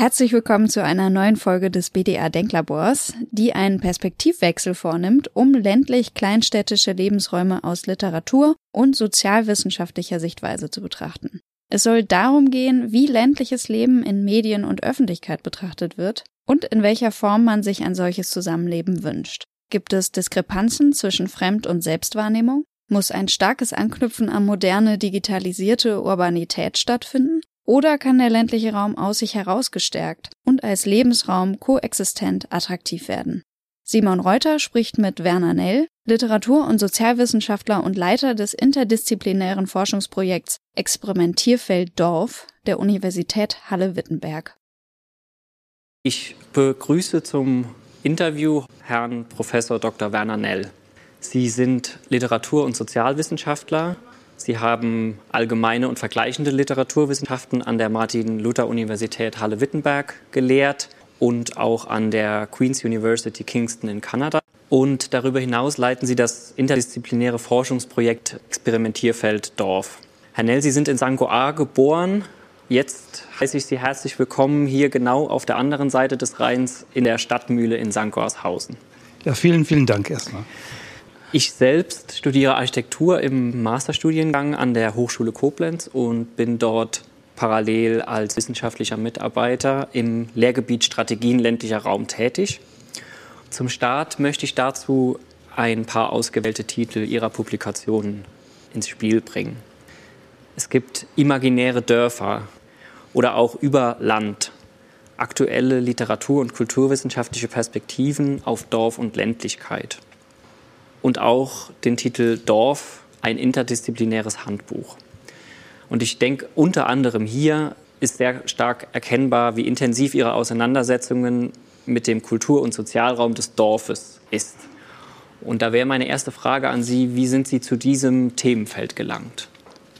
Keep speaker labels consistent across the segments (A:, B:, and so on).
A: Herzlich willkommen zu einer neuen Folge des BDA Denklabors, die einen Perspektivwechsel vornimmt, um ländlich kleinstädtische Lebensräume aus Literatur und sozialwissenschaftlicher Sichtweise zu betrachten. Es soll darum gehen, wie ländliches Leben in Medien und Öffentlichkeit betrachtet wird und in welcher Form man sich ein solches Zusammenleben wünscht. Gibt es Diskrepanzen zwischen Fremd- und Selbstwahrnehmung? Muss ein starkes Anknüpfen an moderne, digitalisierte Urbanität stattfinden? Oder kann der ländliche Raum aus sich heraus gestärkt und als Lebensraum koexistent attraktiv werden? Simon Reuter spricht mit Werner Nell, Literatur- und Sozialwissenschaftler und Leiter des interdisziplinären Forschungsprojekts Experimentierfeld Dorf der Universität Halle-Wittenberg.
B: Ich begrüße zum Interview Herrn Professor Dr. Werner Nell. Sie sind Literatur- und Sozialwissenschaftler, Sie haben allgemeine und vergleichende Literaturwissenschaften an der Martin-Luther-Universität Halle-Wittenberg gelehrt und auch an der Queen's University Kingston in Kanada. Und darüber hinaus leiten Sie das interdisziplinäre Forschungsprojekt Experimentierfeld Dorf. Herr Nell, Sie sind in St. Goar geboren. Jetzt heiße ich Sie herzlich willkommen hier genau auf der anderen Seite des Rheins in der Stadtmühle in St. Goarshausen.
C: Ja, vielen, vielen Dank erstmal.
B: Ich selbst studiere Architektur im Masterstudiengang an der Hochschule Koblenz und bin dort parallel als wissenschaftlicher Mitarbeiter im Lehrgebiet Strategien ländlicher Raum tätig. Zum Start möchte ich dazu ein paar ausgewählte Titel Ihrer Publikationen ins Spiel bringen. Es gibt imaginäre Dörfer oder auch über Land, aktuelle Literatur- und kulturwissenschaftliche Perspektiven auf Dorf und Ländlichkeit und auch den Titel Dorf, ein interdisziplinäres Handbuch. Und ich denke, unter anderem hier ist sehr stark erkennbar, wie intensiv Ihre Auseinandersetzungen mit dem Kultur- und Sozialraum des Dorfes ist. Und da wäre meine erste Frage an Sie, wie sind Sie zu diesem Themenfeld gelangt?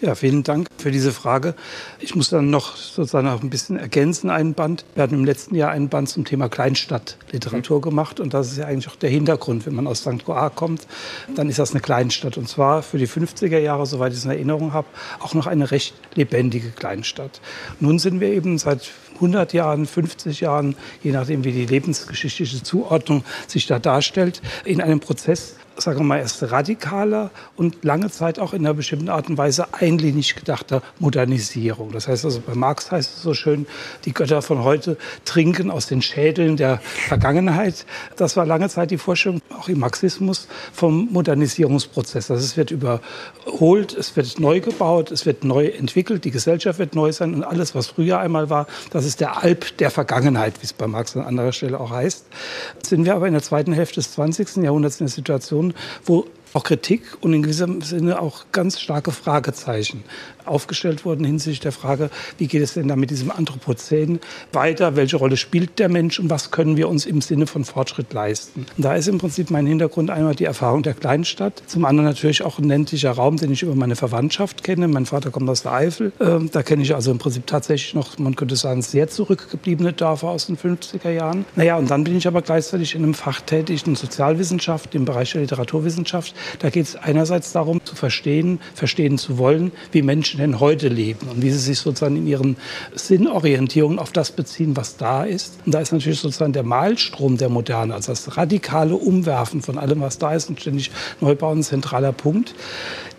C: Ja, vielen Dank für diese Frage. Ich muss dann noch sozusagen noch ein bisschen ergänzen, einen Band. Wir hatten im letzten Jahr einen Band zum Thema Kleinstadtliteratur mhm. gemacht und das ist ja eigentlich auch der Hintergrund. Wenn man aus St. Goar kommt, dann ist das eine Kleinstadt und zwar für die 50er Jahre, soweit ich es in Erinnerung habe, auch noch eine recht lebendige Kleinstadt. Nun sind wir eben seit 100 Jahren, 50 Jahren, je nachdem wie die lebensgeschichtliche Zuordnung sich da darstellt, in einem Prozess, sagen wir mal, erst radikaler und lange Zeit auch in einer bestimmten Art und Weise einlinig gedachter Modernisierung. Das heißt also, bei Marx heißt es so schön, die Götter von heute trinken aus den Schädeln der Vergangenheit. Das war lange Zeit die Vorstellung, auch im Marxismus, vom Modernisierungsprozess. Das es wird überholt, es wird neu gebaut, es wird neu entwickelt, die Gesellschaft wird neu sein und alles, was früher einmal war, das ist der Alp der Vergangenheit, wie es bei Marx an anderer Stelle auch heißt. Sind wir aber in der zweiten Hälfte des 20. Jahrhunderts in der Situation, wo auch Kritik und in gewissem Sinne auch ganz starke Fragezeichen aufgestellt wurden hinsichtlich der Frage, wie geht es denn da mit diesem Anthropozän weiter, welche Rolle spielt der Mensch und was können wir uns im Sinne von Fortschritt leisten. Und da ist im Prinzip mein Hintergrund einmal die Erfahrung der Kleinstadt, zum anderen natürlich auch ein ländlicher Raum, den ich über meine Verwandtschaft kenne. Mein Vater kommt aus der Eifel, ähm, da kenne ich also im Prinzip tatsächlich noch, man könnte sagen, sehr zurückgebliebene Dörfer aus den 50er Jahren. Naja, und dann bin ich aber gleichzeitig in einem Fach tätig, in Sozialwissenschaft, im Bereich der Literaturwissenschaft. Da geht es einerseits darum, zu verstehen, verstehen zu wollen, wie Menschen denn heute leben und wie sie sich sozusagen in ihren Sinnorientierungen auf das beziehen, was da ist. Und da ist natürlich sozusagen der Malstrom der Moderne, also das radikale Umwerfen von allem, was da ist und ständig Neubau ein zentraler Punkt.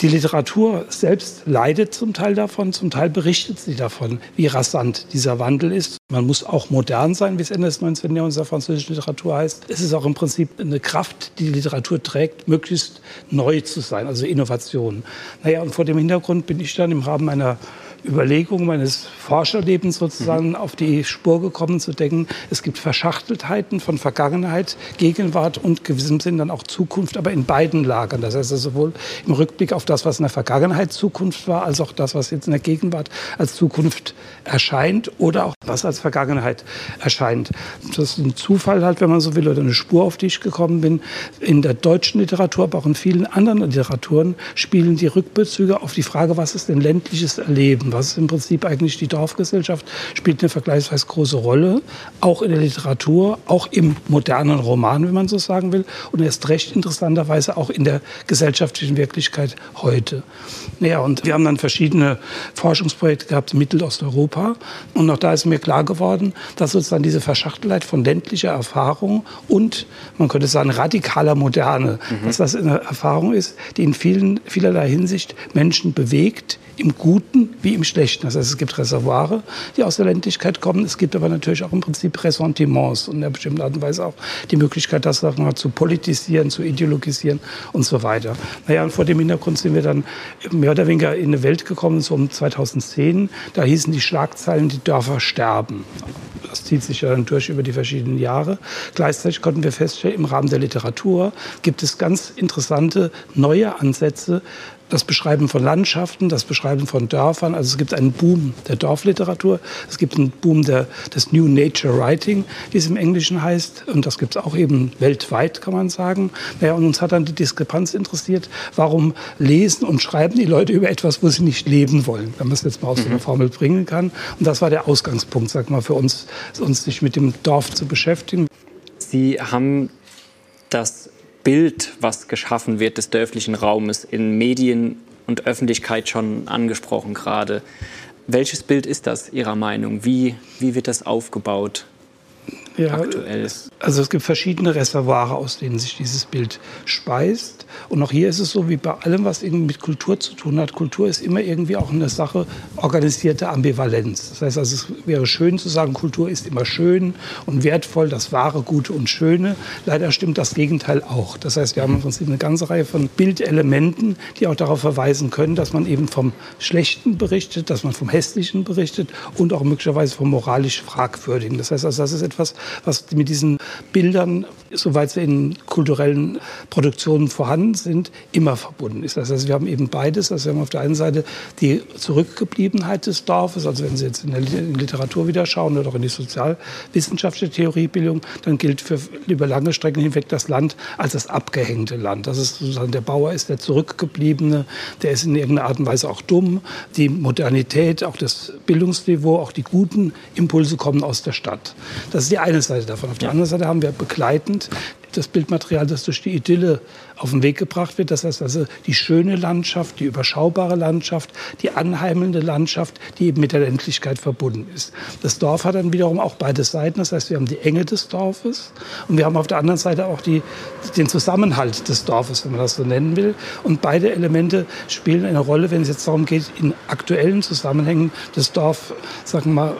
C: Die Literatur selbst leidet zum Teil davon, zum Teil berichtet sie davon, wie rasant dieser Wandel ist. Man muss auch modern sein, wie es Ende des 19. Jahrhunderts der französischen Literatur heißt. Es ist auch im Prinzip eine Kraft, die die Literatur trägt, möglichst neu zu sein, also Innovation. Naja, und vor dem Hintergrund bin ich dann im Rahmen meiner Überlegung meines Forscherlebens sozusagen mhm. auf die Spur gekommen zu denken, es gibt Verschachteltheiten von Vergangenheit, Gegenwart und gewissem Sinn dann auch Zukunft, aber in beiden Lagern. Das heißt also sowohl im Rückblick auf das, was in der Vergangenheit Zukunft war, als auch das, was jetzt in der Gegenwart als Zukunft erscheint oder auch was als Vergangenheit erscheint. Das ist ein Zufall halt, wenn man so will, oder eine Spur, auf die ich gekommen bin. In der deutschen Literatur, aber auch in vielen anderen Literaturen spielen die Rückbezüge auf die Frage, was ist denn ländliches Erleben? Was ist im Prinzip eigentlich die Dorfgesellschaft? Spielt eine vergleichsweise große Rolle, auch in der Literatur, auch im modernen Roman, wenn man so sagen will, und erst recht interessanterweise auch in der gesellschaftlichen Wirklichkeit heute. Ja, und wir haben dann verschiedene Forschungsprojekte gehabt in Mittelosteuropa. Und auch da ist mir klar geworden, dass sozusagen diese Verschachtelheit von ländlicher Erfahrung und, man könnte sagen, radikaler Moderne, mhm. dass das eine Erfahrung ist, die in vielen, vielerlei Hinsicht Menschen bewegt, im Guten wie im Schlechten. Das heißt, es gibt Reservoire, die aus der Ländlichkeit kommen. Es gibt aber natürlich auch im Prinzip Ressentiments und in einer bestimmten Art und Weise auch die Möglichkeit, das wir, zu politisieren, zu ideologisieren und so weiter. Naja, und vor dem Hintergrund sind wir dann mehr oder weniger in eine Welt gekommen, so um 2010. Da hießen die Schlagzeilen, die Dörfer sterben. Das zieht sich ja dann durch über die verschiedenen Jahre. Gleichzeitig konnten wir feststellen, im Rahmen der Literatur gibt es ganz interessante neue Ansätze, das Beschreiben von Landschaften, das Beschreiben von Dörfern. Also es gibt einen Boom der Dorfliteratur, es gibt einen Boom der, des New Nature Writing, wie es im Englischen heißt. Und das gibt es auch eben weltweit, kann man sagen. Naja, und uns hat dann die Diskrepanz interessiert, warum lesen und schreiben die Leute über etwas, wo sie nicht leben wollen, wenn man es jetzt mal aus mhm. so einer Formel bringen kann. Und das war der Ausgangspunkt, sag mal, für uns, uns sich mit dem Dorf zu beschäftigen.
B: Sie haben das Bild, was geschaffen wird des dörflichen Raumes in Medien und Öffentlichkeit schon angesprochen gerade. Welches Bild ist das Ihrer Meinung? Wie, wie wird das aufgebaut?
C: Ja, aktuell? Also es gibt verschiedene Reservoire, aus denen sich dieses Bild speist. Und auch hier ist es so wie bei allem, was irgendwie mit Kultur zu tun hat. Kultur ist immer irgendwie auch eine Sache organisierter Ambivalenz. Das heißt also, es wäre schön zu sagen, Kultur ist immer schön und wertvoll, das Wahre, Gute und Schöne. Leider stimmt das Gegenteil auch. Das heißt, wir haben im Prinzip eine ganze Reihe von Bildelementen, die auch darauf verweisen können, dass man eben vom Schlechten berichtet, dass man vom Hässlichen berichtet und auch möglicherweise vom moralisch Fragwürdigen. Das heißt also, das ist etwas, was mit diesen Bildern, soweit sie in kulturellen Produktionen vorhanden sind, immer verbunden ist. Das heißt, wir haben eben beides. Also wir haben auf der einen Seite die Zurückgebliebenheit des Dorfes. Also wenn Sie jetzt in der Literatur wieder schauen oder auch in die sozialwissenschaftliche Theoriebildung, dann gilt für über lange Strecken hinweg das Land als das abgehängte Land. Das ist sozusagen der Bauer ist der Zurückgebliebene, der ist in irgendeiner Art und Weise auch dumm. Die Modernität, auch das Bildungsniveau, auch die guten Impulse kommen aus der Stadt. Das ist die eine Seite davon. Auf der anderen Seite haben wir begleitend das Bildmaterial, das durch die Idylle auf den Weg gebracht wird. Das heißt also die schöne Landschaft, die überschaubare Landschaft, die anheimelnde Landschaft, die eben mit der Ländlichkeit verbunden ist. Das Dorf hat dann wiederum auch beide Seiten. Das heißt, wir haben die Enge des Dorfes und wir haben auf der anderen Seite auch die, den Zusammenhalt des Dorfes, wenn man das so nennen will. Und beide Elemente spielen eine Rolle, wenn es jetzt darum geht, in aktuellen Zusammenhängen das Dorf, sagen wir mal,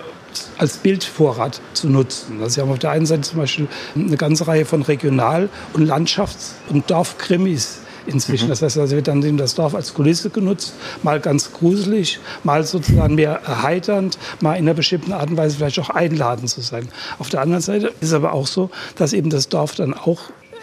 C: als Bildvorrat zu nutzen. Also Sie haben auf der einen Seite zum Beispiel eine ganze Reihe von Regional- und Landschafts- und Dorfkrimis inzwischen. Mhm. Das heißt, also wird dann das Dorf als Kulisse genutzt, mal ganz gruselig, mal sozusagen mehr erheiternd, mal in einer bestimmten Art und Weise vielleicht auch einladend zu sein. Auf der anderen Seite ist es aber auch so, dass eben das Dorf dann auch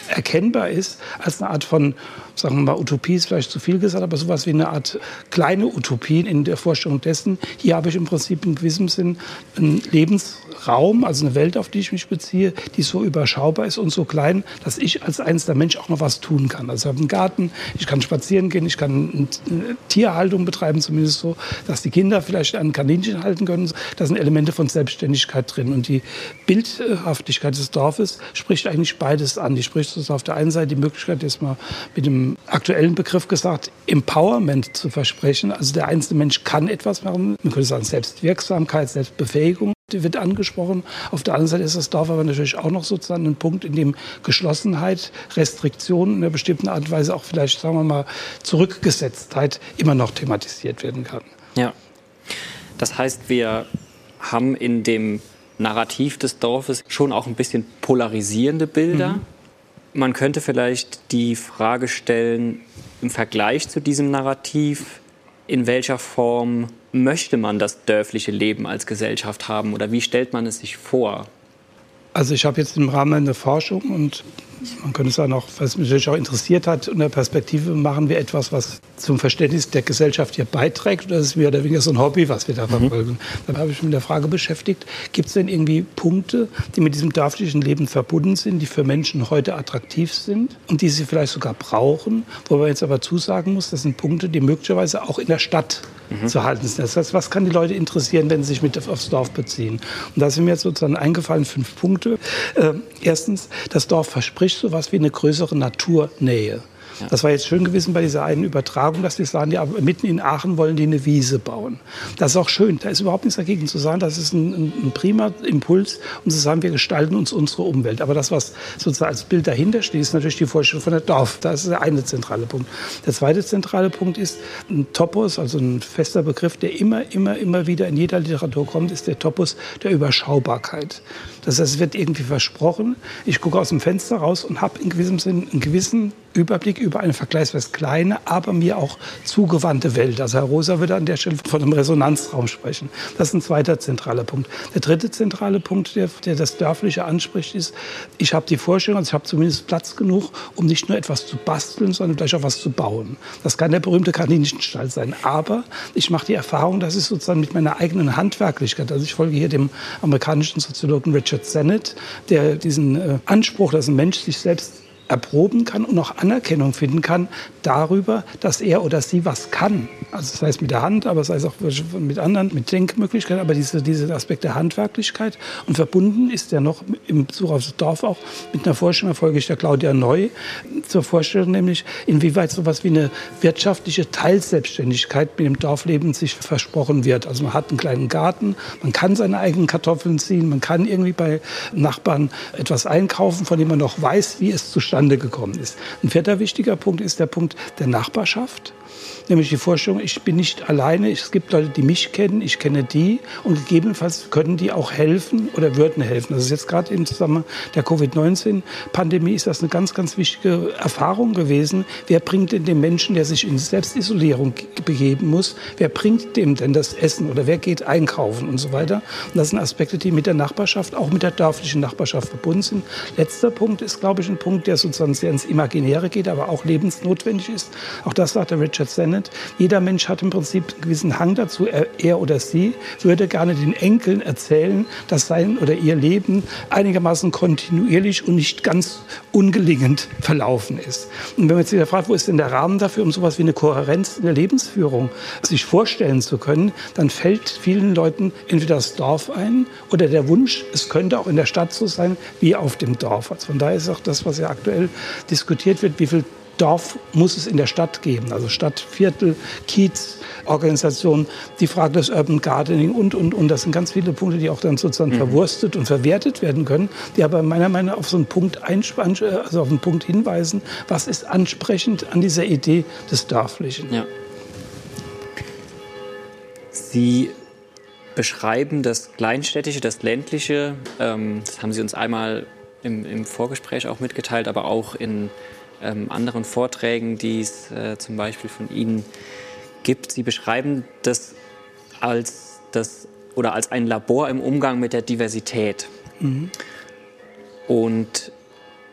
C: erkennbar ist als eine Art von, sagen wir mal, Utopie ist vielleicht zu viel gesagt, aber sowas wie eine Art kleine Utopie in der Vorstellung dessen. Hier habe ich im Prinzip in gewissem Sinn einen Lebensraum, also eine Welt, auf die ich mich beziehe, die so überschaubar ist und so klein, dass ich als einzelner Mensch auch noch was tun kann. Also ich habe einen Garten, ich kann spazieren gehen, ich kann eine Tierhaltung betreiben, zumindest so, dass die Kinder vielleicht ein Kaninchen halten können. Da sind Elemente von Selbstständigkeit drin. Und die Bildhaftigkeit des Dorfes spricht eigentlich beides an. Die spricht ist auf der einen Seite die Möglichkeit, jetzt mal mit dem aktuellen Begriff gesagt, Empowerment zu versprechen. Also der einzelne Mensch kann etwas machen. Man könnte sagen Selbstwirksamkeit, Selbstbefähigung. Die wird angesprochen. Auf der anderen Seite ist das Dorf aber natürlich auch noch sozusagen ein Punkt, in dem Geschlossenheit, Restriktionen in einer bestimmten Art und Weise auch vielleicht, sagen wir mal, Zurückgesetztheit immer noch thematisiert werden kann.
B: Ja. Das heißt, wir haben in dem Narrativ des Dorfes schon auch ein bisschen polarisierende Bilder. Mhm. Man könnte vielleicht die Frage stellen, im Vergleich zu diesem Narrativ, in welcher Form möchte man das dörfliche Leben als Gesellschaft haben oder wie stellt man es sich vor?
C: Also ich habe jetzt im Rahmen der Forschung und man könnte sagen, auch, was mich natürlich auch interessiert hat, in der Perspektive machen wir etwas, was zum Verständnis der Gesellschaft hier beiträgt, oder ist mehr oder weniger so ein Hobby, was wir da mhm. verfolgen? Mhm. Dann habe ich mich mit der Frage beschäftigt, gibt es denn irgendwie Punkte, die mit diesem dörflichen Leben verbunden sind, die für Menschen heute attraktiv sind und die sie vielleicht sogar brauchen, wo man jetzt aber zusagen muss, das sind Punkte, die möglicherweise auch in der Stadt zu halten sind. Das heißt, was kann die Leute interessieren, wenn sie sich mit aufs Dorf beziehen? Und da sind mir jetzt sozusagen eingefallen fünf Punkte. Äh, erstens, das Dorf verspricht so etwas wie eine größere Naturnähe. Das war jetzt schön gewesen bei dieser einen Übertragung, dass die sagen, ja, mitten in Aachen wollen die eine Wiese bauen. Das ist auch schön. Da ist überhaupt nichts dagegen zu sagen. Das ist ein, ein prima Impuls, um zu sagen, wir gestalten uns unsere Umwelt. Aber das, was sozusagen als Bild dahinter steht, ist natürlich die Vorstellung von der Dorf. Das ist der eine zentrale Punkt. Der zweite zentrale Punkt ist ein Topos, also ein fester Begriff, der immer, immer, immer wieder in jeder Literatur kommt, ist der Topos der Überschaubarkeit. Das heißt, es wird irgendwie versprochen. Ich gucke aus dem Fenster raus und habe in gewissem Sinn einen gewissen Überblick über eine vergleichsweise kleine, aber mir auch zugewandte Welt. Also Herr Rosa würde an der Stelle von einem Resonanzraum sprechen. Das ist ein zweiter zentraler Punkt. Der dritte zentrale Punkt, der, der das Dörfliche anspricht, ist, ich habe die Vorstellung, also ich habe zumindest Platz genug, um nicht nur etwas zu basteln, sondern vielleicht auch was zu bauen. Das kann der berühmte Kaninchenstall sein. Aber ich mache die Erfahrung, dass ich sozusagen mit meiner eigenen Handwerklichkeit, also ich folge hier dem amerikanischen Soziologen Richard Sennett, der diesen äh, Anspruch, dass ein Mensch sich selbst erproben kann und auch Anerkennung finden kann darüber, dass er oder sie was kann. Also sei es mit der Hand, aber sei es auch mit anderen, mit Denkmöglichkeiten, aber diese, diese Aspekt der Handwerklichkeit. Und verbunden ist er noch im Besuch aufs Dorf auch mit einer Vorstellung, folge ich der Claudia Neu, zur Vorstellung nämlich, inwieweit sowas wie eine wirtschaftliche Teilselbstständigkeit mit dem Dorfleben sich versprochen wird. Also man hat einen kleinen Garten, man kann seine eigenen Kartoffeln ziehen, man kann irgendwie bei Nachbarn etwas einkaufen, von dem man noch weiß, wie es zustande zustande gekommen ist. Ein vierter wichtiger Punkt ist der Punkt der Nachbarschaft nämlich die Vorstellung, ich bin nicht alleine, es gibt Leute, die mich kennen, ich kenne die und gegebenenfalls können die auch helfen oder würden helfen. Das ist jetzt gerade im Zusammenhang der Covid-19-Pandemie ist das eine ganz, ganz wichtige Erfahrung gewesen. Wer bringt denn dem Menschen, der sich in Selbstisolierung begeben muss, wer bringt dem denn das Essen oder wer geht einkaufen und so weiter. Und das sind Aspekte, die mit der Nachbarschaft, auch mit der dörflichen Nachbarschaft verbunden sind. Letzter Punkt ist, glaube ich, ein Punkt, der sozusagen sehr ins Imaginäre geht, aber auch lebensnotwendig ist. Auch das sagt der Richard Internet. Jeder Mensch hat im Prinzip einen gewissen Hang dazu. Er, er oder sie würde gerne den Enkeln erzählen, dass sein oder ihr Leben einigermaßen kontinuierlich und nicht ganz ungelingend verlaufen ist. Und wenn man wieder fragt, wo ist denn der Rahmen dafür, um sowas wie eine Kohärenz in der Lebensführung sich vorstellen zu können, dann fällt vielen Leuten entweder das Dorf ein oder der Wunsch, es könnte auch in der Stadt so sein wie auf dem Dorf. Also von daher ist auch das, was ja aktuell diskutiert wird, wie viel Dorf muss es in der Stadt geben, also Stadt, Viertel, Kiez, Organisation, die Frage des Urban Gardening und, und, und. Das sind ganz viele Punkte, die auch dann sozusagen mhm. verwurstet und verwertet werden können, die aber meiner Meinung nach auf so einen Punkt also auf einen Punkt hinweisen, was ist ansprechend an dieser Idee des Dörflichen. Ja.
B: Sie beschreiben das Kleinstädtische, das Ländliche, ähm, das haben Sie uns einmal im, im Vorgespräch auch mitgeteilt, aber auch in ähm, anderen Vorträgen, die es äh, zum Beispiel von Ihnen gibt. Sie beschreiben das als, das, oder als ein Labor im Umgang mit der Diversität. Mhm. Und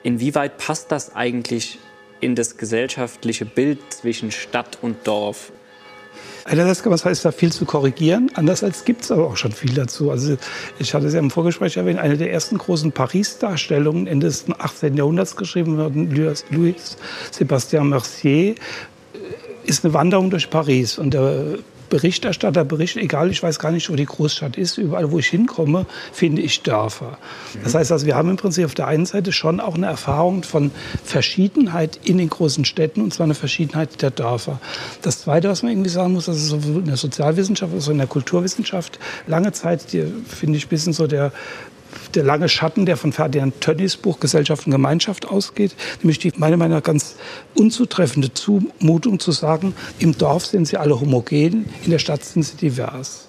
B: inwieweit passt das eigentlich in das gesellschaftliche Bild zwischen Stadt und Dorf?
C: Einerseits sagen, ist da viel zu korrigieren. Andererseits gibt es aber auch schon viel dazu. Also ich hatte es ja im Vorgespräch erwähnt, eine der ersten großen Paris-Darstellungen Ende des 18. Jahrhunderts geschrieben worden, Louis Sébastien Mercier, äh, ist eine Wanderung durch Paris. Und der Berichterstatter berichten, egal, ich weiß gar nicht, wo die Großstadt ist, überall, wo ich hinkomme, finde ich Dörfer. Das heißt also, wir haben im Prinzip auf der einen Seite schon auch eine Erfahrung von Verschiedenheit in den großen Städten, und zwar eine Verschiedenheit der Dörfer. Das Zweite, was man irgendwie sagen muss, das ist so in der Sozialwissenschaft, also in der Kulturwissenschaft, lange Zeit, finde ich, ein bisschen so der der lange Schatten, der von Ferdinand Tönnies Buch Gesellschaft und Gemeinschaft ausgeht, nämlich die meiner Meinung nach ganz unzutreffende Zumutung zu sagen, im Dorf sind sie alle homogen, in der Stadt sind sie divers.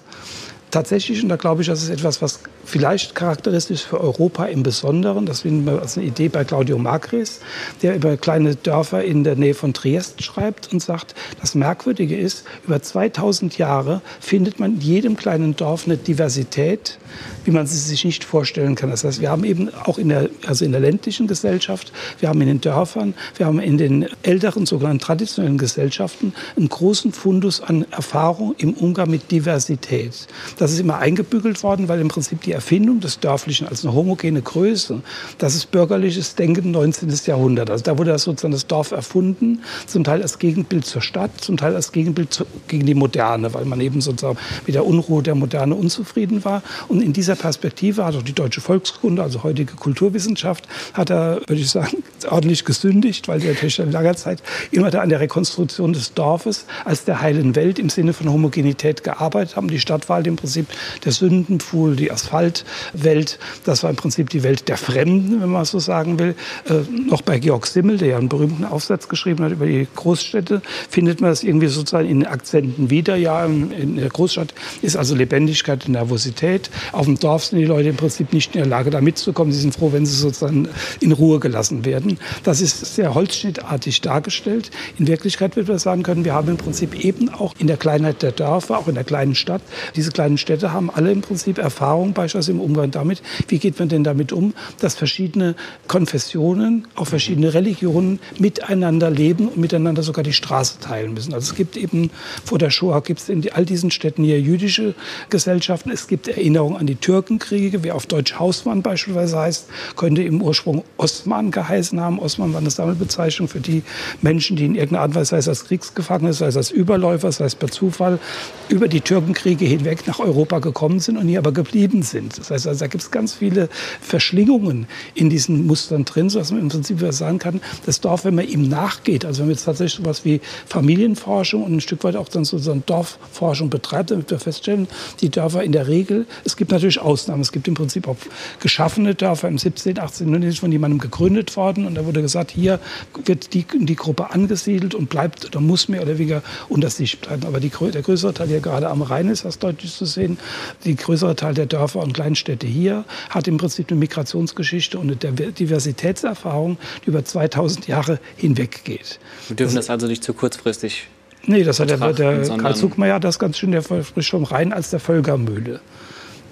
C: Tatsächlich, und da glaube ich, das ist etwas, was vielleicht charakteristisch für Europa im Besonderen. Das ist eine Idee bei Claudio Magris, der über kleine Dörfer in der Nähe von Triest schreibt und sagt, das Merkwürdige ist, über 2000 Jahre findet man in jedem kleinen Dorf eine Diversität, wie man sie sich nicht vorstellen kann. Das heißt, wir haben eben auch in der, also in der ländlichen Gesellschaft, wir haben in den Dörfern, wir haben in den älteren, sogenannten traditionellen Gesellschaften einen großen Fundus an Erfahrung im Umgang mit Diversität. Das Das ist immer eingebügelt worden, weil im Prinzip die Erfindung des Dörflichen als eine homogene Größe, das ist bürgerliches Denken 19. Jahrhundert. Also da wurde das sozusagen das Dorf erfunden, zum Teil als Gegenbild zur Stadt, zum Teil als Gegenbild zu, gegen die Moderne, weil man eben sozusagen mit der Unruhe der Moderne unzufrieden war. Und in dieser Perspektive hat auch die deutsche Volkskunde, also heutige Kulturwissenschaft, hat er, würde ich sagen, ordentlich gesündigt, weil die natürlich in langer Zeit immer da an der Rekonstruktion des Dorfes als der heilen Welt im Sinne von Homogenität gearbeitet haben. Die Stadt war halt im Prinzip der Sündenpfuhl, die Asphaltwelt. Das war im Prinzip die Welt der Fremden, wenn man so sagen will. Äh, noch bei Georg Simmel, der ja einen berühmten Aufsatz geschrieben hat über die Großstädte, findet man das irgendwie sozusagen in Akzenten wieder. Ja, in der Großstadt ist also Lebendigkeit und Nervosität. Auf dem Dorf sind die Leute im Prinzip nicht in der Lage, da mitzukommen. Sie sind froh, wenn sie sozusagen in Ruhe gelassen werden. Das ist sehr holzschnittartig dargestellt. In Wirklichkeit wird man sagen können, wir haben im Prinzip eben auch in der Kleinheit der Dörfer, auch in der kleinen Stadt, diese kleinen Städte haben alle im Prinzip Erfahrung beispielsweise im Umgang damit. Wie geht man denn damit um, dass verschiedene Konfessionen, auch verschiedene Religionen miteinander leben und miteinander sogar die Straße teilen müssen. Also es gibt eben vor der Shoah gibt es in all diesen Städten hier jüdische Gesellschaften. Es gibt Erinnerungen an die Türkenkriege, wie auf Deutsch Hausmann beispielsweise heißt, könnte im Ursprung Ostmann geheißen haben. Ostmann war eine Sammelbezeichnung für die Menschen, die in irgendeiner Art und sei es als Kriegsgefangene, sei es als Überläufer, sei es per Zufall, über die Türkenkriege hinweg nach Europa gekommen sind und hier aber geblieben sind. Das heißt, also, da gibt es ganz viele Verschlingungen in diesen Mustern drin, sodass man im Prinzip sagen kann, das Dorf, wenn man ihm nachgeht, also wenn man jetzt tatsächlich so etwas wie Familienforschung und ein Stück weit auch dann so eine Dorfforschung betreibt, damit wir feststellen, die Dörfer in der Regel, es gibt natürlich Ausnahmen, es gibt im Prinzip auch geschaffene Dörfer im 17., 18. Jahrhundert von jemandem gegründet worden und da wurde gesagt, hier wird die, die Gruppe angesiedelt und bleibt oder muss mehr oder weniger unter sich bleiben. Aber die, der größere Teil, der gerade am Rhein ist, das deutlich zu sehen, die größere Teil der Dörfer und Kleinstädte hier hat im Prinzip eine Migrationsgeschichte und eine Diversitätserfahrung, die über 2000 Jahre hinweg geht.
B: Wir dürfen das, das also nicht zu kurzfristig
C: Nee, das hat der, der Karl Zuckmeier das ganz schön, der frisch vom Rhein als der Völkermühle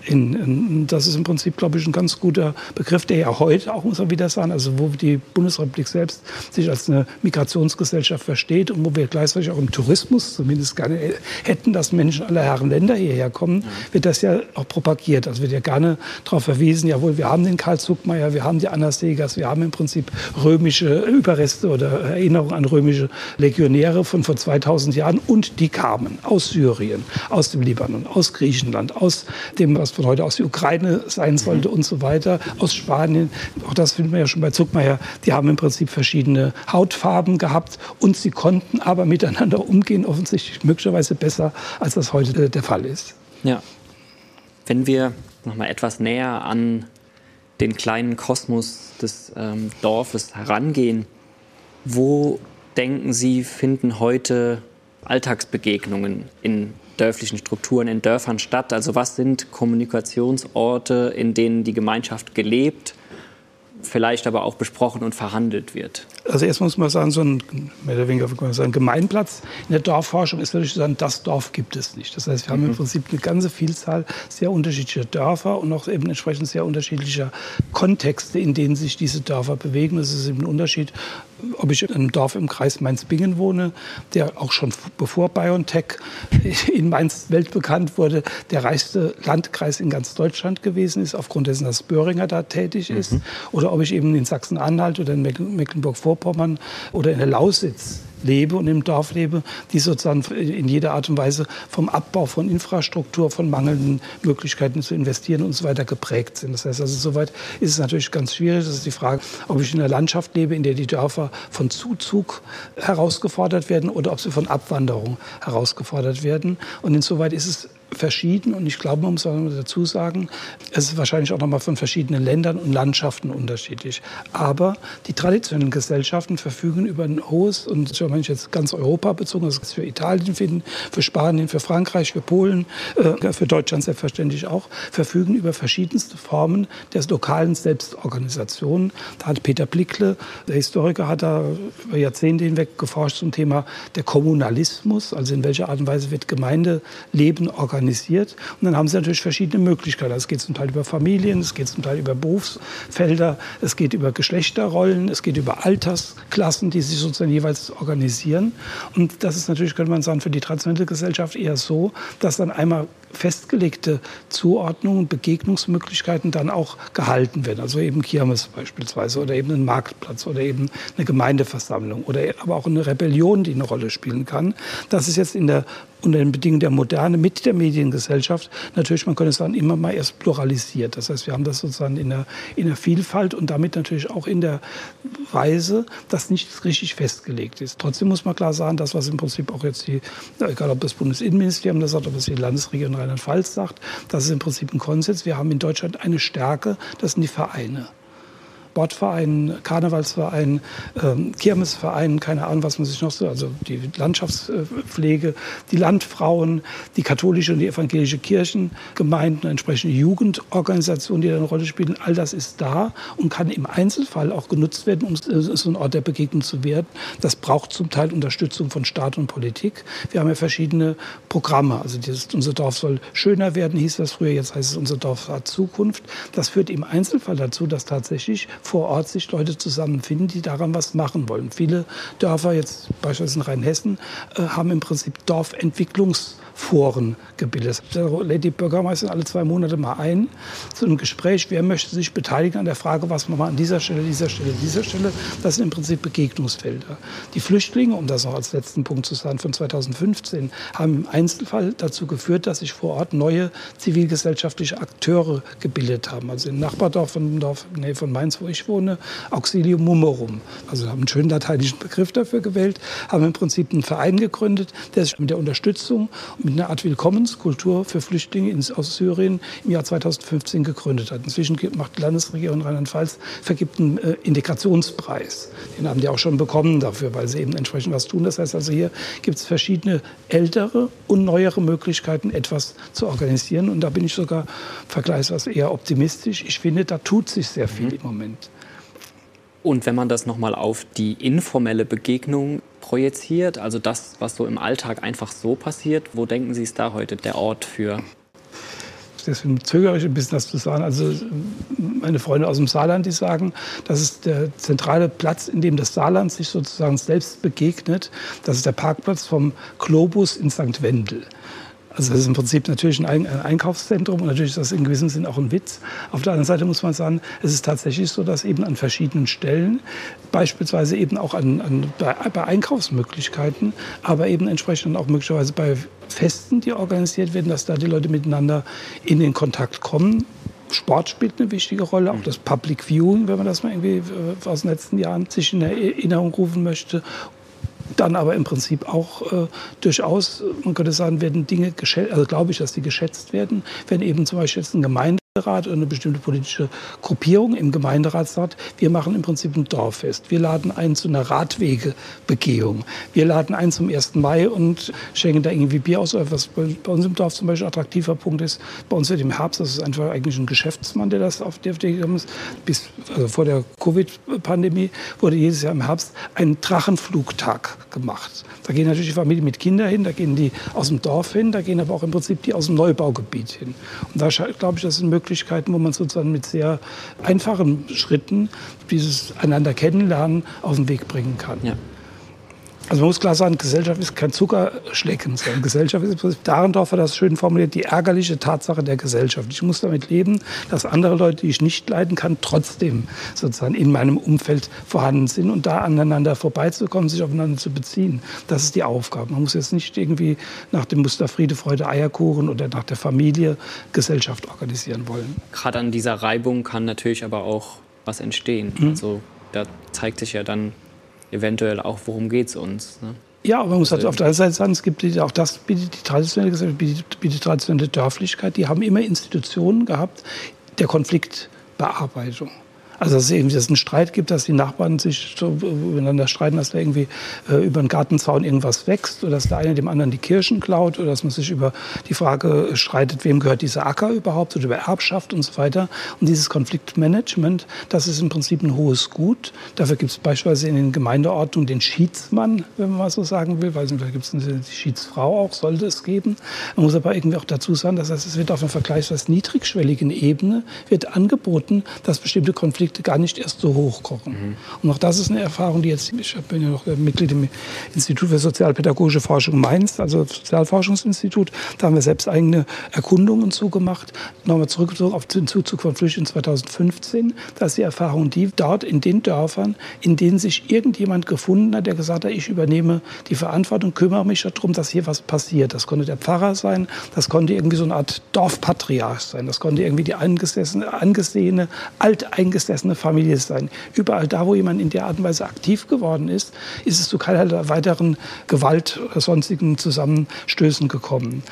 C: in, in, das ist im Prinzip, glaube ich, ein ganz guter Begriff, der ja heute auch, muss man wieder sagen, also wo die Bundesrepublik selbst sich als eine Migrationsgesellschaft versteht und wo wir gleichzeitig auch im Tourismus zumindest gerne hätten, dass Menschen aller Herren Länder hierher kommen, wird das ja auch propagiert. Also wird ja gerne darauf verwiesen, jawohl, wir haben den Karl Zuckmeier, wir haben die Anna Segers, wir haben im Prinzip römische Überreste oder Erinnerungen an römische Legionäre von vor 2000 Jahren und die kamen aus Syrien, aus dem Libanon, aus Griechenland, aus dem, was von heute aus die Ukraine sein sollte mhm. und so weiter, aus Spanien. Auch das finden wir ja schon bei Zuckmeier. Die haben im Prinzip verschiedene Hautfarben gehabt und sie konnten aber miteinander umgehen, offensichtlich möglicherweise besser, als das heute der Fall ist.
B: Ja. Wenn wir noch mal etwas näher an den kleinen Kosmos des ähm, Dorfes herangehen, wo denken Sie, finden heute Alltagsbegegnungen in dörflichen Strukturen in Dörfern statt? Also was sind Kommunikationsorte, in denen die Gemeinschaft gelebt, vielleicht aber auch besprochen und verhandelt wird?
C: Also erstmal muss man sagen, so ein, mehr oder weniger kann man sagen, Gemeinplatz in der Dorfforschung ist natürlich sagen, das Dorf gibt es nicht. Das heißt, wir haben im mhm. Prinzip eine ganze Vielzahl sehr unterschiedlicher Dörfer und auch eben entsprechend sehr unterschiedlicher Kontexte, in denen sich diese Dörfer bewegen. Das ist eben ein Unterschied, ob ich in einem Dorf im Kreis Mainz-Bingen wohne, der auch schon bevor BioNTech in Mainz weltbekannt wurde, der reichste Landkreis in ganz Deutschland gewesen ist, aufgrund dessen, dass Böhringer da tätig ist, mhm. oder ob ich eben in Sachsen-Anhalt oder in Mecklenburg-Vorpommern oder in der Lausitz lebe und im Dorf lebe, die sozusagen in jeder Art und Weise vom Abbau von Infrastruktur, von mangelnden Möglichkeiten zu investieren und so weiter geprägt sind. Das heißt also, soweit ist es natürlich ganz schwierig. Das ist die Frage, ob ich in einer Landschaft lebe, in der die Dörfer von Zuzug herausgefordert werden oder ob sie von Abwanderung herausgefordert werden. Und insoweit ist es verschieden und ich glaube, man muss dazu sagen, es ist wahrscheinlich auch nochmal von verschiedenen Ländern und Landschaften unterschiedlich. Aber die traditionellen Gesellschaften verfügen über ein hohes, und wenn ich jetzt ganz Europa bezogen, das ist für Italien finden, für Spanien, für Frankreich, für Polen, äh, für Deutschland selbstverständlich auch, verfügen über verschiedenste Formen der lokalen Selbstorganisation. Da hat Peter Blickle, der Historiker, hat da über Jahrzehnte hinweg geforscht zum Thema der Kommunalismus, also in welcher Art und Weise wird Gemeindeleben organisiert organisiert. Und dann haben sie natürlich verschiedene Möglichkeiten. Es geht zum Teil über Familien, es geht zum Teil über Berufsfelder, es geht über Geschlechterrollen, es geht über Altersklassen, die sich sozusagen jeweils organisieren. Und das ist natürlich, könnte man sagen, für die traditionelle Gesellschaft eher so, dass dann einmal festgelegte Zuordnungen, Begegnungsmöglichkeiten dann auch gehalten werden. Also eben Kirmes beispielsweise oder eben ein Marktplatz oder eben eine Gemeindeversammlung oder aber auch eine Rebellion, die eine Rolle spielen kann. Das ist jetzt in der unter den Bedingungen der Moderne mit der Mediengesellschaft natürlich, man könnte sagen, immer mal erst pluralisiert. Das heißt, wir haben das sozusagen in der, in der Vielfalt und damit natürlich auch in der Weise, dass nichts richtig festgelegt ist. Trotzdem muss man klar sagen, das, was im Prinzip auch jetzt die, egal ob das Bundesinnenministerium das sagt, ob es die Landesregierung Rheinland-Pfalz sagt, das ist im Prinzip ein Konsens. Wir haben in Deutschland eine Stärke, das sind die Vereine. Sportvereinen, Karnevalsvereinen, ähm, Kirmesvereinen, keine Ahnung, was man sich noch so, also die Landschaftspflege, die Landfrauen, die katholische und die evangelische Kirchengemeinden, entsprechende Jugendorganisationen, die da eine Rolle spielen, all das ist da und kann im Einzelfall auch genutzt werden, um so ein Ort der Begegnung zu werden. Das braucht zum Teil Unterstützung von Staat und Politik. Wir haben ja verschiedene Programme. Also dieses, unser Dorf soll schöner werden, hieß das früher, jetzt heißt es unser Dorf hat Zukunft. Das führt im Einzelfall dazu, dass tatsächlich vor Ort sich Leute zusammenfinden, die daran was machen wollen. Viele Dörfer, jetzt beispielsweise in Rheinhessen, äh, haben im Prinzip Dorfentwicklungs gebildet. Da lädt die Bürgermeisterin alle zwei Monate mal ein zu einem Gespräch. Wer möchte sich beteiligen an der Frage, was man mal an dieser Stelle, dieser Stelle, dieser Stelle. Das sind im Prinzip Begegnungsfelder. Die Flüchtlinge, um das noch als letzten Punkt zu sagen, von 2015 haben im Einzelfall dazu geführt, dass sich vor Ort neue zivilgesellschaftliche Akteure gebildet haben. Also im Nachbardorf von, Dorf, nee, von Mainz, wo ich wohne, Auxilium Mummerum. Also haben einen schönen lateinischen Begriff dafür gewählt, haben im Prinzip einen Verein gegründet, der sich mit der Unterstützung mit einer Art Willkommenskultur für Flüchtlinge aus Syrien im Jahr 2015 gegründet hat. Inzwischen macht die Landesregierung Rheinland-Pfalz vergibt einen äh, Integrationspreis. Den haben die auch schon bekommen dafür, weil sie eben entsprechend was tun. Das heißt also, hier gibt es verschiedene ältere und neuere Möglichkeiten, etwas zu organisieren. Und da bin ich sogar vergleichsweise eher optimistisch. Ich finde, da tut sich sehr viel mhm. im Moment.
B: Und wenn man das nochmal auf die informelle Begegnung projiziert, also das, was so im Alltag einfach so passiert, wo denken Sie, ist da heute der Ort für?
C: Deswegen zögere ich ein bisschen das zu sagen. Also meine Freunde aus dem Saarland, die sagen, das ist der zentrale Platz, in dem das Saarland sich sozusagen selbst begegnet. Das ist der Parkplatz vom Globus in St. Wendel. Also das ist im Prinzip natürlich ein Einkaufszentrum und natürlich ist das in gewissem Sinn auch ein Witz. Auf der anderen Seite muss man sagen, es ist tatsächlich so, dass eben an verschiedenen Stellen, beispielsweise eben auch an, an bei, bei, Einkaufsmöglichkeiten, aber eben entsprechend auch möglicherweise bei Festen, die organisiert werden, dass da die Leute miteinander in den Kontakt kommen. Sport spielt eine wichtige Rolle, auch das Public Viewing, wenn man das mal irgendwie äh, aus den letzten Jahren sich in Erinnerung rufen möchte dann aber im Prinzip auch äh, durchaus, man könnte sagen, werden Dinge geschätzt, also glaube ich, dass die geschätzt werden, wenn eben zum Beispiel jetzt ein Gemeinde Gemeinderat eine bestimmte politische Gruppierung im Gemeinderat sagt, wir machen im Prinzip ein Dorffest. Wir laden ein zu einer Radwegebegehung. Wir laden ein zum 1. Mai und schenken da irgendwie Bier aus. Was bei uns im Dorf zum Beispiel ein attraktiver Punkt ist, bei uns wird im Herbst, das ist einfach eigentlich ein Geschäftsmann, der das auf die FD gekommen ist, bis also vor der Covid-Pandemie wurde jedes Jahr im Herbst ein Drachenflugtag gemacht. Da gehen natürlich die Familien mit Kindern hin, da gehen die aus dem Dorf hin, da gehen aber auch im Prinzip die aus dem Neubaugebiet hin. Und da glaube ich, das sind Möglichkeiten, wo man sozusagen mit sehr einfachen Schritten dieses einander kennenlernen auf den Weg bringen kann. Ja. Also man muss klar sagen, Gesellschaft ist kein Zuckerschlecken, sondern Gesellschaft ist, Dahrendorf hat das schön formuliert, die ärgerliche Tatsache der Gesellschaft. Ich muss damit leben, dass andere Leute, die ich nicht leiden kann, trotzdem sozusagen in meinem Umfeld vorhanden sind und da aneinander vorbeizukommen, sich aufeinander zu beziehen. Das ist die Aufgabe. Man muss jetzt nicht irgendwie nach dem Muster Friede, Freude, Eierkuchen oder nach der Familie Gesellschaft organisieren wollen.
B: Gerade an dieser Reibung kann natürlich aber auch was entstehen. Mhm. Also da zeigt sich ja dann eventuell auch, worum geht es uns. Ne?
C: Ja, aber man muss halt auf der anderen Seite sagen, es gibt auch das bietet die traditionelle Gesellschaft, bietet, bietet traditionelle Dörflichkeit. Die haben immer Institutionen gehabt der Konfliktbearbeitung. Also dass es irgendwie dass es einen Streit gibt, dass die Nachbarn sich so miteinander streiten, dass da irgendwie äh, über den Gartenzaun irgendwas wächst oder dass der eine dem anderen die Kirschen klaut oder dass man sich über die Frage streitet, wem gehört dieser Acker überhaupt oder über Erbschaft und so weiter. Und dieses Konfliktmanagement, das ist im Prinzip ein hohes Gut. Dafür gibt es beispielsweise in den Gemeindeordnungen den Schiedsmann, wenn man mal so sagen will, weil da gibt es eine Schiedsfrau auch, sollte es geben. Man muss aber irgendwie auch dazu sagen, das heißt, es wird auf einer vergleichsweise niedrigschwelligen Ebene wird angeboten, dass bestimmte Konflikte Konflikte gar nicht erst so hochkochen. Mhm. Und auch das ist eine Erfahrung, die jetzt, ich bin ja noch Mitglied im Institut für Sozialpädagogische Forschung Mainz, also Sozialforschungsinstitut, da haben wir selbst eigene Erkundungen zugemacht. Nochmal zurückgezogen auf den Zuzug von Flüchtlingen 2015, da ist die Erfahrung die, dort in den Dörfern, in denen sich irgendjemand gefunden hat, der gesagt hat, ich übernehme die Verantwortung, kümmere mich darum, dass hier was passiert. Das konnte der Pfarrer sein, das konnte irgendwie so eine Art Dorfpatriarch sein, das konnte irgendwie die angesessene, angesehene, alteingesessene Familie sein. Überall da, wo jemand in der Art und Weise aktiv geworden ist, ist es zu keiner weiteren Gewalt oder sonstigen Zusammenstößen gekommen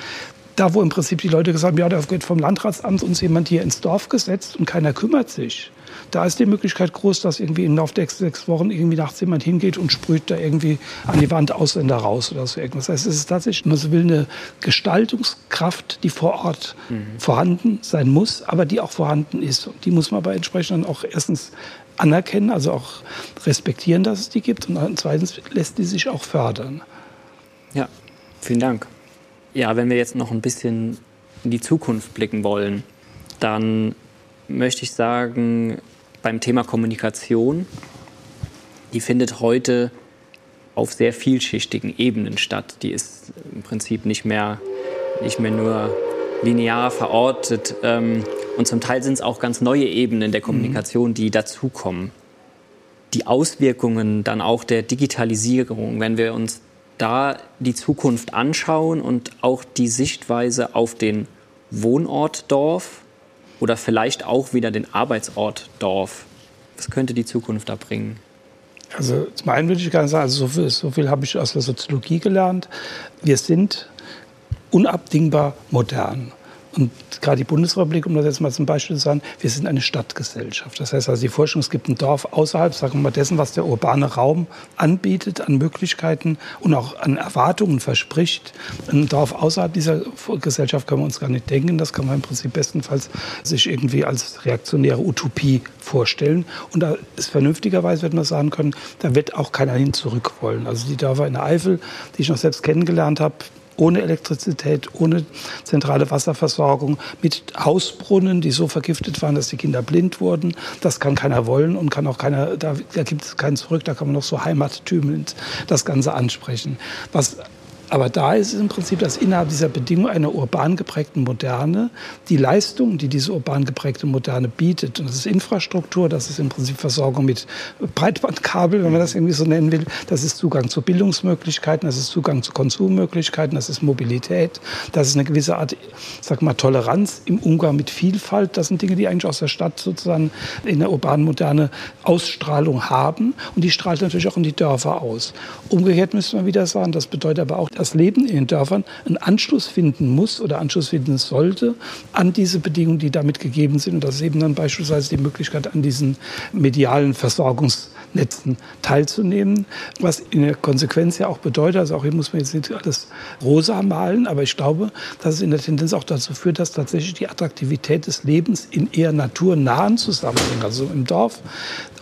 C: da, wo im Prinzip die Leute gesagt haben, ja, da wird vom Landratsamt uns jemand hier ins Dorf gesetzt und keiner kümmert sich da ist die Möglichkeit groß, dass irgendwie im Laufe der sechs Wochen irgendwie nachts jemand hingeht und sprüht da irgendwie an die Wand Ausländer raus oder so irgendwas. Das heißt, es ist tatsächlich, man will eine Gestaltungskraft, die vor Ort mhm. vorhanden sein muss, aber die auch vorhanden ist. Und die muss man aber entsprechend dann auch erstens anerkennen, also auch respektieren, dass es die gibt. Und zweitens lässt die sich auch fördern.
B: Ja, vielen Dank. Ja, wenn wir jetzt noch ein bisschen in die Zukunft blicken wollen, dann möchte ich sagen, beim Thema Kommunikation, die findet heute auf sehr vielschichtigen Ebenen statt. Die ist im Prinzip nicht mehr, nicht mehr nur linear verortet. Ähm, und zum Teil sind es auch ganz neue Ebenen der Kommunikation, die dazukommen. Die Auswirkungen dann auch der Digitalisierung, wenn wir uns da die Zukunft anschauen und auch die Sichtweise auf den Wohnort Dorf, oder vielleicht auch wieder den Arbeitsort Dorf. Was könnte die Zukunft da bringen?
C: Also zum einen würde ich gerne sagen, also so viel, so viel habe ich aus der Soziologie gelernt. Wir sind unabdingbar modern. Und gerade die Bundesrepublik, um das jetzt mal zum Beispiel zu sagen, wir sind eine Stadtgesellschaft. Das heißt also die Forschung, es gibt ein Dorf außerhalb, sagen wir mal, dessen, was der urbane Raum anbietet an Möglichkeiten und auch an Erwartungen verspricht. Ein Dorf außerhalb dieser Gesellschaft können wir uns gar nicht denken. Das kann man im Prinzip bestenfalls sich irgendwie als reaktionäre Utopie vorstellen. Und da ist vernünftigerweise, wird man sagen können, da wird auch keiner hin zurück wollen. Also die Dörfer in der Eifel, die ich noch selbst kennengelernt habe, ohne Elektrizität, ohne zentrale Wasserversorgung, mit Hausbrunnen, die so vergiftet waren, dass die Kinder blind wurden. Das kann keiner wollen und kann auch keiner, da, da gibt es keinen zurück, da kann man noch so heimattümelnd das Ganze ansprechen. Was aber da ist es im Prinzip, dass innerhalb dieser Bedingungen einer urban geprägten Moderne die Leistungen, die diese urban geprägte Moderne bietet, und das ist Infrastruktur, das ist im Prinzip Versorgung mit Breitbandkabel, wenn man das irgendwie so nennen will, das ist Zugang zu Bildungsmöglichkeiten, das ist Zugang zu Konsummöglichkeiten, das ist Mobilität, das ist eine gewisse Art, sag mal, Toleranz im Umgang mit Vielfalt. Das sind Dinge, die eigentlich aus der Stadt sozusagen in der urbanen Moderne Ausstrahlung haben und die strahlt natürlich auch in die Dörfer aus. Umgekehrt müsste man wieder sagen, das bedeutet aber auch, das Leben in den Dörfern einen Anschluss finden muss oder Anschluss finden sollte an diese Bedingungen, die damit gegeben sind. Und das ist eben dann beispielsweise die Möglichkeit, an diesen medialen Versorgungs Netzen teilzunehmen, was in der Konsequenz ja auch bedeutet, also auch hier muss man jetzt nicht alles rosa malen, aber ich glaube, dass es in der Tendenz auch dazu führt, dass tatsächlich die Attraktivität des Lebens in eher naturnahen Zusammenhängen, also im Dorf,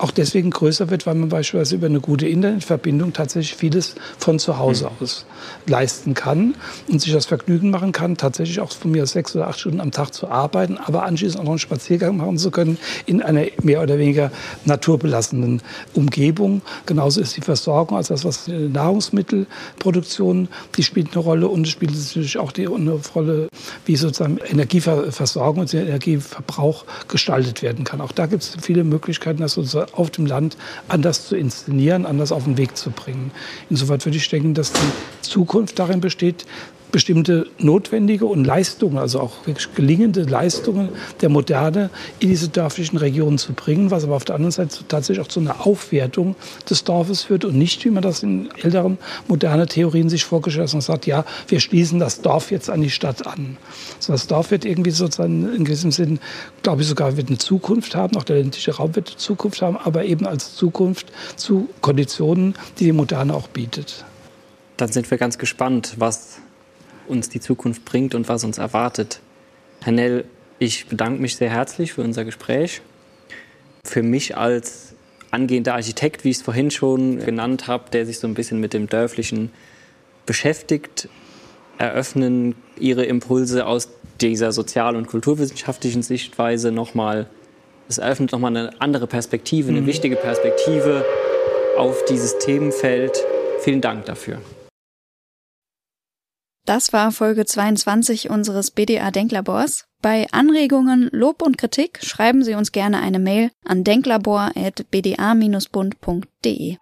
C: auch deswegen größer wird, weil man beispielsweise über eine gute Internetverbindung tatsächlich vieles von zu Hause mhm. aus leisten kann und sich das Vergnügen machen kann, tatsächlich auch von mir aus sechs oder acht Stunden am Tag zu arbeiten, aber anschließend auch noch einen Spaziergang machen zu können in einer mehr oder weniger naturbelassenen Umgebung. Genauso ist die Versorgung, also das, was Nahrungsmittelproduktion, die spielt eine Rolle und es spielt natürlich auch die, eine Rolle, wie sozusagen Energieversorgung und Energieverbrauch gestaltet werden kann. Auch da gibt es viele Möglichkeiten, das sozusagen auf dem Land anders zu inszenieren, anders auf den Weg zu bringen. Insoweit würde ich denken, dass die Zukunft darin besteht, bestimmte notwendige und Leistungen, also auch wirklich gelingende Leistungen der Moderne in diese dörflichen Regionen zu bringen, was aber auf der anderen Seite tatsächlich auch zu einer Aufwertung des Dorfes führt und nicht, wie man das in älteren moderne Theorien sich vorgestellt hat und sagt, ja, wir schließen das Dorf jetzt an die Stadt an. Also das Dorf wird irgendwie sozusagen in gewissem Sinn, glaube ich sogar, wird eine Zukunft haben, auch der ländliche Raum wird eine Zukunft haben, aber eben als Zukunft zu Konditionen, die die Moderne auch bietet.
B: Dann sind wir ganz gespannt, was uns die Zukunft bringt und was uns erwartet. Herr Nell, ich bedanke mich sehr herzlich für unser Gespräch. Für mich als angehender Architekt, wie ich es vorhin schon genannt habe, der sich so ein bisschen mit dem Dörflichen beschäftigt, eröffnen Ihre Impulse aus dieser sozial- und kulturwissenschaftlichen Sichtweise nochmal es eröffnet nochmal eine andere Perspektive, eine mhm. wichtige Perspektive auf dieses Themenfeld. Vielen Dank dafür.
A: Das war Folge 22 unseres BDA Denklabors. Bei Anregungen, Lob und Kritik schreiben Sie uns gerne eine Mail an denklabor.bda-bund.de.